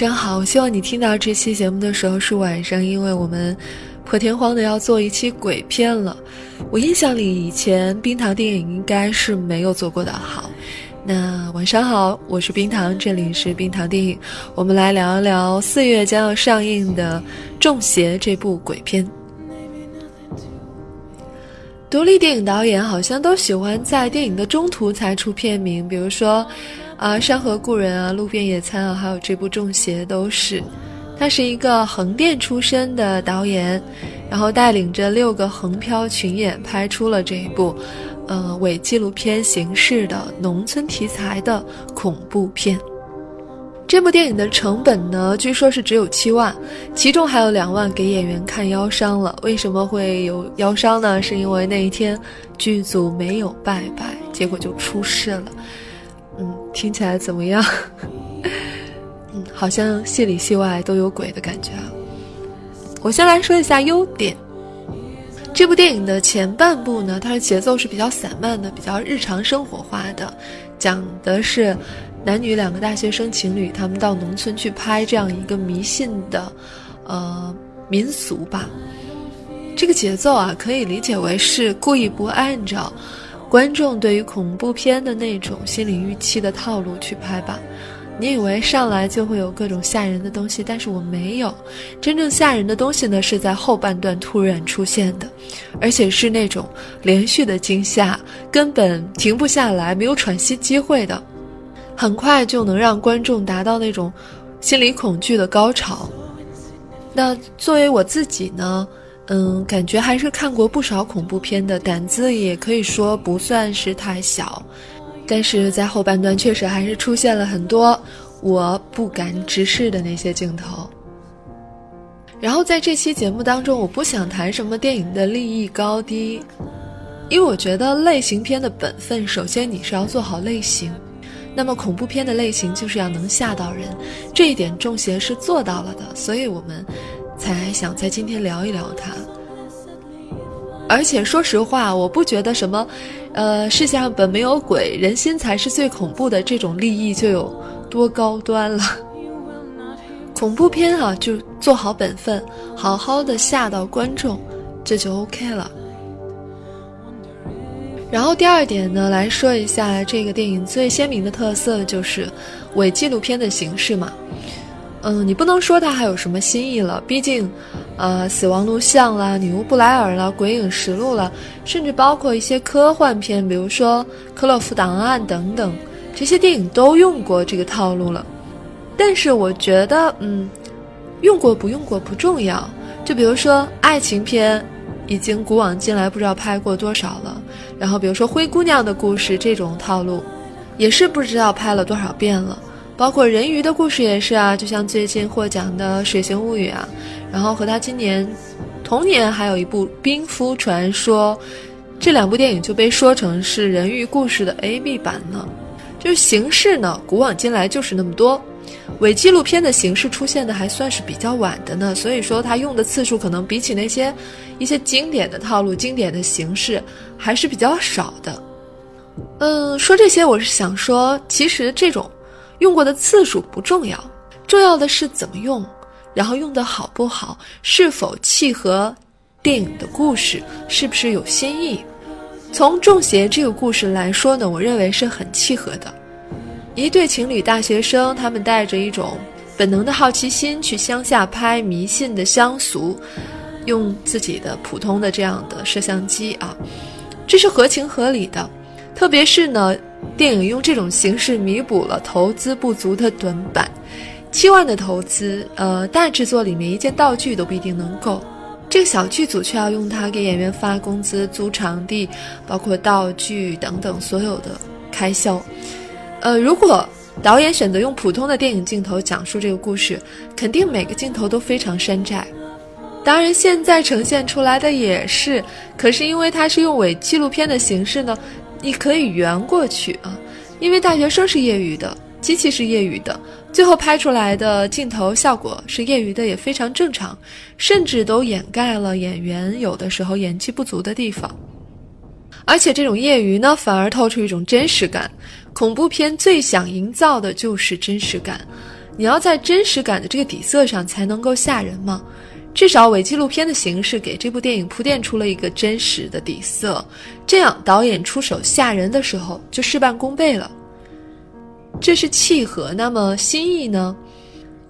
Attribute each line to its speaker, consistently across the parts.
Speaker 1: 上好，我希望你听到这期节目的时候是晚上，因为我们破天荒的要做一期鬼片了。我印象里以前冰糖电影应该是没有做过的。好，那晚上好，我是冰糖，这里是冰糖电影，我们来聊一聊四月将要上映的《中邪》这部鬼片。独立电影导演好像都喜欢在电影的中途才出片名，比如说。啊，山河故人啊，路边野餐啊，还有这部《中邪》都是。他是一个横店出身的导演，然后带领着六个横漂群演拍出了这一部，呃，伪纪录片形式的农村题材的恐怖片。这部电影的成本呢，据说是只有七万，其中还有两万给演员看腰伤了。为什么会有腰伤呢？是因为那一天剧组没有拜拜，结果就出事了。嗯，听起来怎么样？嗯，好像戏里戏外都有鬼的感觉啊。我先来说一下优点。这部电影的前半部呢，它的节奏是比较散漫的，比较日常生活化的，讲的是男女两个大学生情侣，他们到农村去拍这样一个迷信的，呃，民俗吧。这个节奏啊，可以理解为是故意不按照。观众对于恐怖片的那种心理预期的套路去拍吧，你以为上来就会有各种吓人的东西，但是我没有，真正吓人的东西呢是在后半段突然出现的，而且是那种连续的惊吓，根本停不下来，没有喘息机会的，很快就能让观众达到那种心理恐惧的高潮。那作为我自己呢？嗯，感觉还是看过不少恐怖片的，胆子也可以说不算是太小，但是在后半段确实还是出现了很多我不敢直视的那些镜头。然后在这期节目当中，我不想谈什么电影的利益高低，因为我觉得类型片的本分，首先你是要做好类型，那么恐怖片的类型就是要能吓到人，这一点中邪是做到了的，所以我们。才想在今天聊一聊它，而且说实话，我不觉得什么，呃，世界上本没有鬼，人心才是最恐怖的这种利益就有多高端了。恐怖片啊，就做好本分，好好的吓到观众，这就 OK 了。然后第二点呢，来说一下这个电影最鲜明的特色，就是伪纪录片的形式嘛。嗯，你不能说它还有什么新意了，毕竟，呃，死亡录像啦，女巫布莱尔啦，鬼影实录啦，甚至包括一些科幻片，比如说克洛夫档案等等，这些电影都用过这个套路了。但是我觉得，嗯，用过不用过不重要。就比如说爱情片，已经古往今来不知道拍过多少了。然后比如说灰姑娘的故事这种套路，也是不知道拍了多少遍了。包括人鱼的故事也是啊，就像最近获奖的《水形物语》啊，然后和他今年同年还有一部《冰敷传说》，这两部电影就被说成是人鱼故事的 A B 版呢。就是形式呢，古往今来就是那么多，伪纪录片的形式出现的还算是比较晚的呢，所以说他用的次数可能比起那些一些经典的套路、经典的形式还是比较少的。嗯，说这些我是想说，其实这种。用过的次数不重要，重要的是怎么用，然后用的好不好，是否契合电影的故事，是不是有新意。从《中邪》这个故事来说呢，我认为是很契合的。一对情侣大学生，他们带着一种本能的好奇心去乡下拍迷信的乡俗，用自己的普通的这样的摄像机啊，这是合情合理的。特别是呢。电影用这种形式弥补了投资不足的短板，七万的投资，呃，大制作里面一件道具都不一定能够，这个小剧组却要用它给演员发工资、租场地，包括道具等等所有的开销。呃，如果导演选择用普通的电影镜头讲述这个故事，肯定每个镜头都非常山寨。当然，现在呈现出来的也是，可是因为它是用伪纪录片的形式呢，你可以圆过去啊，因为大学生是业余的。机器是业余的，最后拍出来的镜头效果是业余的，也非常正常，甚至都掩盖了演员有的时候演技不足的地方。而且这种业余呢，反而透出一种真实感。恐怖片最想营造的就是真实感，你要在真实感的这个底色上才能够吓人嘛。至少伪纪录片的形式给这部电影铺垫出了一个真实的底色，这样导演出手吓人的时候就事半功倍了。这是契合，那么新意呢？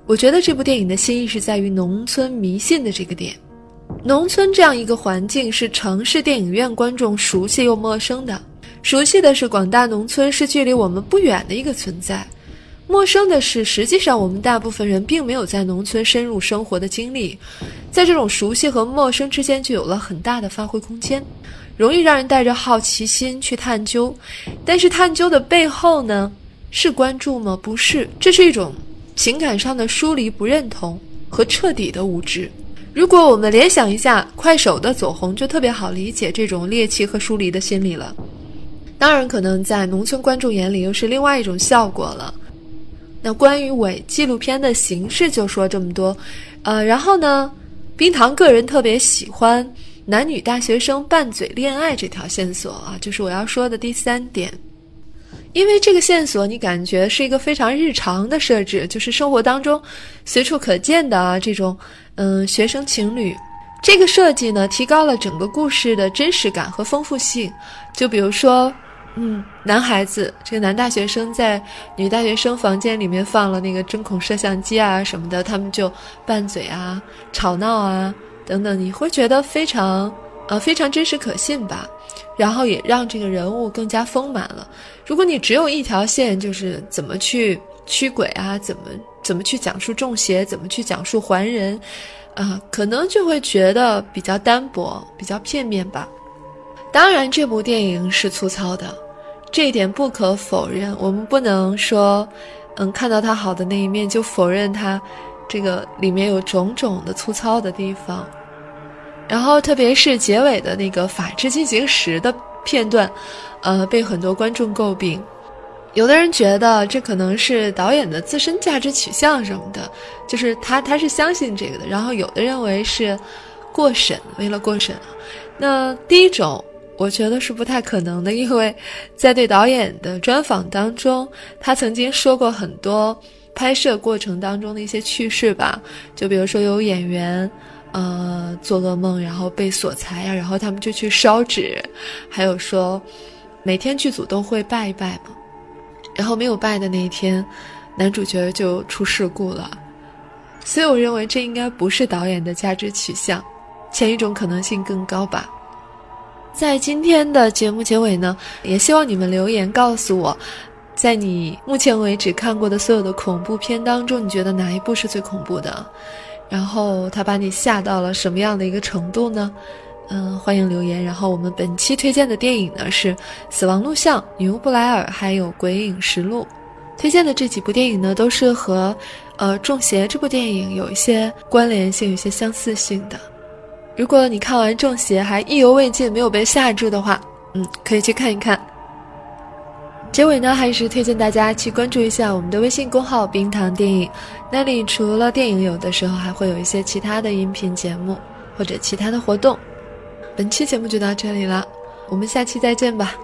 Speaker 1: 我觉得这部电影的新意是在于农村迷信的这个点。农村这样一个环境是城市电影院观众熟悉又陌生的。熟悉的是广大农村是距离我们不远的一个存在，陌生的是实际上我们大部分人并没有在农村深入生活的经历，在这种熟悉和陌生之间就有了很大的发挥空间，容易让人带着好奇心去探究。但是探究的背后呢？是关注吗？不是，这是一种情感上的疏离、不认同和彻底的无知。如果我们联想一下快手的走红，就特别好理解这种猎奇和疏离的心理了。当然，可能在农村观众眼里又是另外一种效果了。那关于伪纪录片的形式就说这么多，呃，然后呢，冰糖个人特别喜欢男女大学生拌嘴恋爱这条线索啊，就是我要说的第三点。因为这个线索，你感觉是一个非常日常的设置，就是生活当中随处可见的啊这种，嗯，学生情侣，这个设计呢，提高了整个故事的真实感和丰富性。就比如说，嗯，男孩子这个男大学生在女大学生房间里面放了那个针孔摄像机啊什么的，他们就拌嘴啊、吵闹啊等等，你会觉得非常，呃，非常真实可信吧？然后也让这个人物更加丰满了。如果你只有一条线，就是怎么去驱鬼啊，怎么怎么去讲述中邪，怎么去讲述还人，啊，可能就会觉得比较单薄，比较片面吧。当然，这部电影是粗糙的，这一点不可否认。我们不能说，嗯，看到它好的那一面就否认它，这个里面有种种的粗糙的地方。然后，特别是结尾的那个《法制进行时》的片段，呃，被很多观众诟病。有的人觉得这可能是导演的自身价值取向什么的，就是他他是相信这个的。然后有的认为是过审，为了过审。那第一种，我觉得是不太可能的，因为在对导演的专访当中，他曾经说过很多拍摄过程当中的一些趣事吧，就比如说有演员。呃，做噩梦，然后被锁财呀，然后他们就去烧纸，还有说，每天剧组都会拜一拜嘛，然后没有拜的那一天，男主角就出事故了，所以我认为这应该不是导演的价值取向，前一种可能性更高吧。在今天的节目结尾呢，也希望你们留言告诉我，在你目前为止看过的所有的恐怖片当中，你觉得哪一部是最恐怖的？然后他把你吓到了什么样的一个程度呢？嗯，欢迎留言。然后我们本期推荐的电影呢是《死亡录像》《女巫布莱尔》还有《鬼影实录》。推荐的这几部电影呢都是和，呃，《中邪》这部电影有一些关联性、有些相似性的。如果你看完《中邪》还意犹未尽、没有被吓住的话，嗯，可以去看一看。结尾呢，还是推荐大家去关注一下我们的微信公号“冰糖电影”，那里除了电影，有的时候还会有一些其他的音频节目或者其他的活动。本期节目就到这里了，我们下期再见吧。